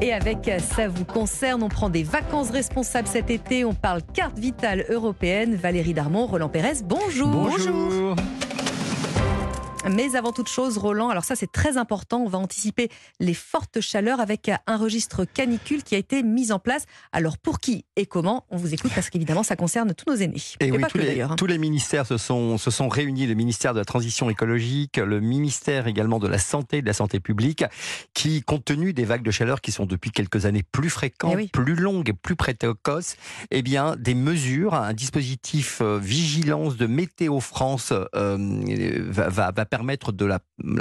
Et avec Ça vous concerne, on prend des vacances responsables cet été. On parle carte vitale européenne. Valérie Darmon, Roland Pérez, bonjour. Bonjour. Mais avant toute chose, Roland, alors ça c'est très important, on va anticiper les fortes chaleurs avec un registre canicule qui a été mis en place. Alors pour qui et comment On vous écoute parce qu'évidemment ça concerne tous nos aînés. Et, oui, tous, les, hein. tous les ministères se sont, se sont réunis, le ministère de la Transition écologique, le ministère également de la Santé, de la Santé publique, qui, compte tenu des vagues de chaleur qui sont depuis quelques années plus fréquentes, eh plus longues et plus précoces, eh bien des mesures, un dispositif euh, vigilance de Météo France euh, va, va, va permettre de la,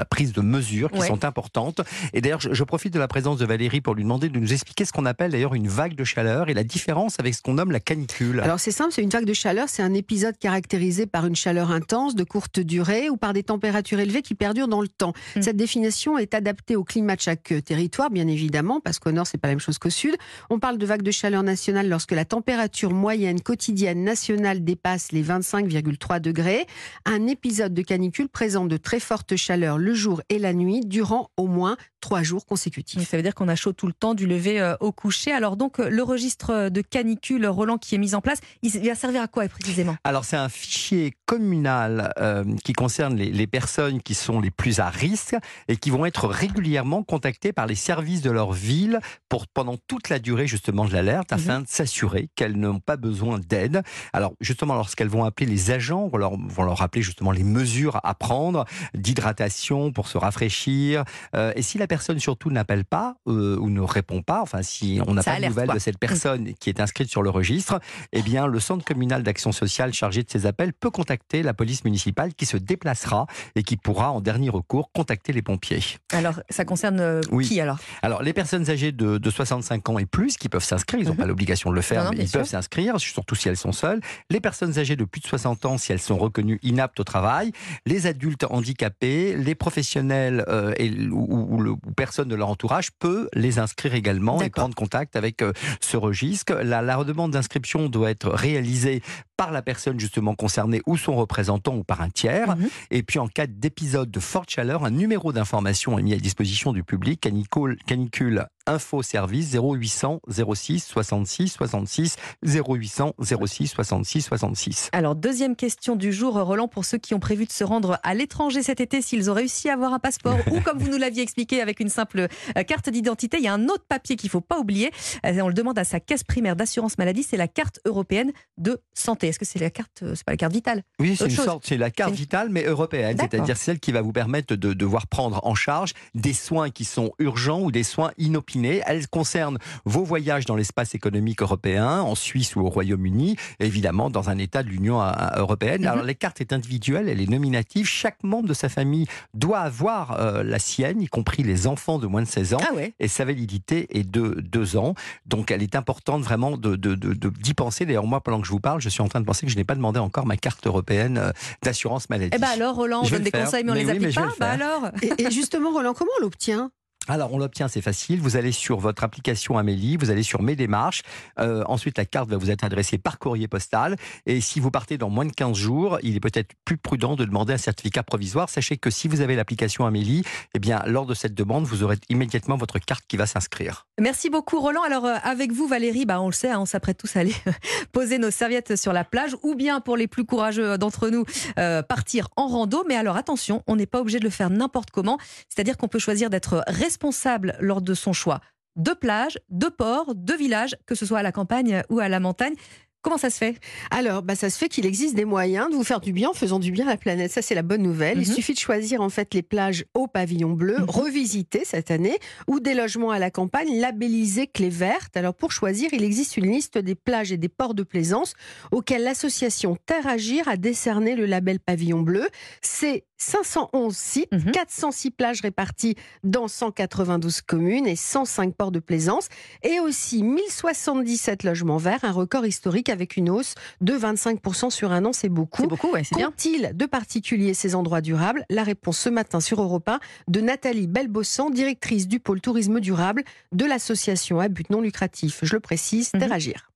prise de mesures qui sont importantes. Et d'ailleurs, je, profite de la présence de Valérie pour lui demander de nous expliquer ce qu'on appelle d'ailleurs une vague de chaleur et la différence avec ce qu'on nomme la canicule. Alors c'est simple, c'est une vague de chaleur, c'est un épisode caractérisé par une chaleur intense, de courte durée ou par des températures élevées qui perdurent dans le temps. Hmm. Cette définition est adaptée au climat de chaque territoire, bien évidemment, parce qu'au nord c'est pas la même chose qu'au sud. On parle de vague de chaleur nationale lorsque la température moyenne quotidienne nationale dépasse les 25,3 degrés. Un épisode de canicule présente de très forte chaleur le jour et la nuit durant au moins trois jours consécutifs. Ça veut dire qu'on a chaud tout le temps du lever euh, au coucher. Alors donc le registre de canicule Roland qui est mis en place, il va servir à quoi précisément? Alors c'est un fichier communal euh, qui concerne les, personnes qui sont les plus à risque et qui vont être régulièrement contactées par les services de leur ville pour pendant toute la durée justement de l'alerte afin mhm. de s'assurer qu'elles n'ont pas besoin d'aide. Alors justement lorsqu'elles vont appeler les agents, on leur, vont leur rappeler justement les mesures à prendre, d'hydratation pour se rafraîchir. Euh, et si la personne surtout n'appelle pas euh, ou ne répond pas, enfin si on n'a pas de nouvelles de cette personne qui est inscrite sur le registre, eh bien le centre communal d'action sociale chargé de ces appels peut contacter la police municipale qui se déplacera et qui pourra en dernier recours contacter les pompiers. Alors ça concerne euh, qui alors? Alors les personnes âgées de, 65 ans et plus qui peuvent s'inscrire, ils n'ont mhm. pas l'obligation de le faire, mais ils peuvent s'inscrire, surtout si elles sont seules. Les personnes âgées de plus de 60 ans si elles sont reconnues inaptes au travail. Les adultes handicapés les professionnels euh, et, ou, ou, personnes de leur entourage peut les inscrire également et prendre contact avec euh, ce registre. La, la demande d'inscription doit être réalisée par la personne justement concernée ou son représentant ou par un tiers. Mhm. Et puis en cas d'épisode de forte chaleur, un numéro d'information est mis à disposition du public, canicule, canicule info service 0800 06 66 66 0800 06 66 66. Alors deuxième question du jour, Roland, pour ceux qui ont prévu de se rendre à l'étranger cet été, s'ils ont réussi à avoir un passeport ou comme vous nous l'aviez expliqué avec une simple euh, carte d'identité, il y a un autre papier qu'il faut pas oublier. Euh, on le demande à sa caisse primaire d'assurance maladie, c'est la carte européenne de santé. Est-ce que c'est la carte, euh, c'est pas la carte vitale Oui, c'est une sorte, c'est la carte vitale, mais européenne, c'est-à-dire celle qui va vous permettre de devoir prendre en charge des soins qui sont urgents ou des soins inopinés. Elle concerne vos voyages dans l'espace économique européen, en Suisse ou au Royaume-Uni, évidemment dans un État de l'Union euh, européenne. Mhm. Alors la carte est individuelle, elle est nominative. Chaque membre de sa famille doit avoir euh, la sienne, y compris les enfants de moins de 16 ans. Ah et sa validité est de 2 ans. Donc elle est importante vraiment d'y de, de, penser. D'ailleurs, moi, pendant que je vous parle, je suis en train de penser que je n'ai pas demandé encore ma carte européenne euh, d'assurance maladie. Eh bien alors, Roland, on donne des conseils, mais on les applique pas. Bah alors et, justement, Roland, comment on l'obtient? Alors, on l'obtient, c'est facile. Vous allez sur votre application Amélie, vous allez sur Mes démarches. Euh, ensuite, la carte va vous être adressée par courrier postal. Et si vous partez dans moins de 15 jours, il est peut-être plus prudent de demander un certificat provisoire. Sachez que si vous avez l'application Amélie, eh bien, lors de cette demande, vous aurez immédiatement votre carte qui va s'inscrire. Merci beaucoup, Roland. Alors, euh, avec vous, Valérie, bah, on le sait, hein, on s'apprête tous à aller poser nos serviettes sur la plage ou bien, pour les plus courageux d'entre nous, euh, partir en rando. Mais alors, attention, on n'est pas obligé de le faire n'importe comment. C'est-à-dire qu'on peut choisir d'être responsable responsable lors de son choix de plage, de port, de village, que ce soit à la campagne ou à la montagne. Comment ça se fait? Alors, bah, ça se fait qu'il existe des moyens de vous faire du bien en faisant du bien à la planète. Ça, c'est la bonne nouvelle. Il mhm. suffit de choisir en fait les plages au pavillon bleu, mmh. revisitées cette année, ou des logements à la campagne labellisés clés vertes. Alors, pour choisir, il existe une liste des plages et des ports de plaisance auxquels l'association Terre Agir a décerné le label pavillon bleu. C'est 511 sites, 406 mhm. plages réparties dans 192 communes et 105 ports de plaisance, et aussi 1077 logements verts, un record historique avec une hausse de 25% sur un an, c'est beaucoup. C'est beaucoup, ouais, c'est bien. il de particulier ces endroits durables? La réponse ce matin sur Europe 1 de Nathalie Belbossan, directrice du pôle tourisme durable de l'association à but non lucratif. Je le précise, Teragir.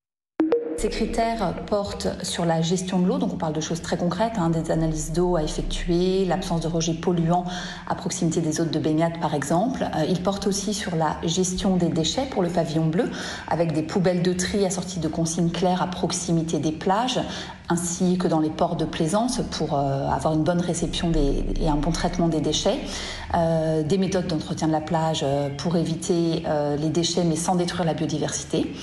Ces critères portent sur la gestion de l'eau, donc on parle de choses très concrètes, hein, des analyses d'eau à effectuer, l'absence de rejets polluants à proximité des hôtes de baignade par exemple. Euh, ils portent aussi sur la gestion des déchets pour le pavillon bleu, avec des poubelles de tri assorties de consignes claires à proximité des plages, ainsi que dans les ports de plaisance pour euh, avoir une bonne réception et un bon traitement des déchets. Euh, des méthodes d'entretien de la plage pour éviter les déchets mais sans détruire la biodiversité.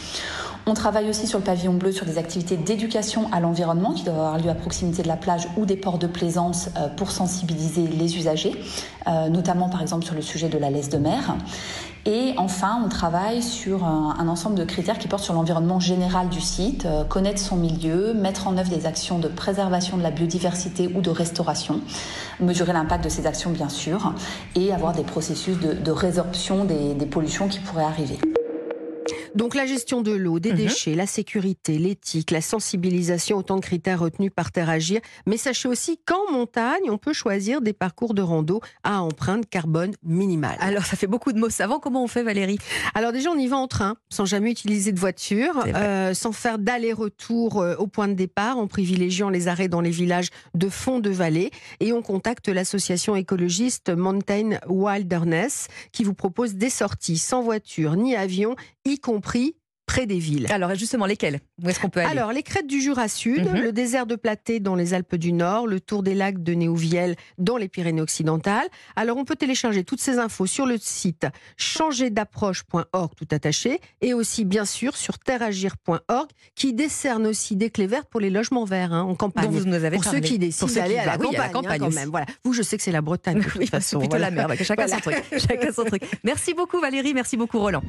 On travaille aussi sur le pavillon bleu sur des activités d'éducation à l'environnement qui doivent avoir lieu à proximité de la plage ou des ports de plaisance euh, pour sensibiliser les usagers, euh, notamment par exemple sur le sujet de la laisse de mer. Et enfin, on travaille sur un, ensemble de critères qui portent sur l'environnement général du site, euh, connaître son milieu, mettre en œuvre des actions de préservation de la biodiversité ou de restauration, mesurer l'impact de ces actions bien sûr, et avoir des processus de, résorption des pollutions qui pourraient arriver. Donc la gestion de l'eau, des mhm. déchets, la sécurité, l'éthique, la sensibilisation, autant de critères retenus par Terre Agir. Mais sachez aussi qu'en montagne, on peut choisir des parcours de rando à empreinte carbone minimale. Alors ça fait beaucoup de mots savants. Comment on fait Valérie Alors déjà, on y va en train, sans jamais utiliser de voiture, euh, sans faire d'aller-retour euh, au point de départ, en privilégiant les arrêts dans les villages de fond de vallée. Et on contacte l'association écologiste Mountain Wilderness qui vous propose des sorties sans voiture ni avion, y compris près des villes. Alors justement, lesquelles? Où est-ce qu'on peut aller? Alors les crêtes du Jura Sud, mhm. le désert de Platé dans les Alpes du Nord, le tour des lacs de Néouvielle dans les Pyrénées occidentales. Alors on peut télécharger toutes ces infos sur le site changerDapproche.org tout attaché et aussi bien sûr sur terreagir.org qui décerne aussi des clés vertes pour les logements verts hein, en campagne. vous nous avez pour ceux qui décident d'aller à, la campagne, hein, quand même. Voilà. Vous, je sais que c'est la Bretagne de toute façon. plutôt la mer. Chacun son truc. Chacun son truc. Merci beaucoup Valérie, merci beaucoup Roland.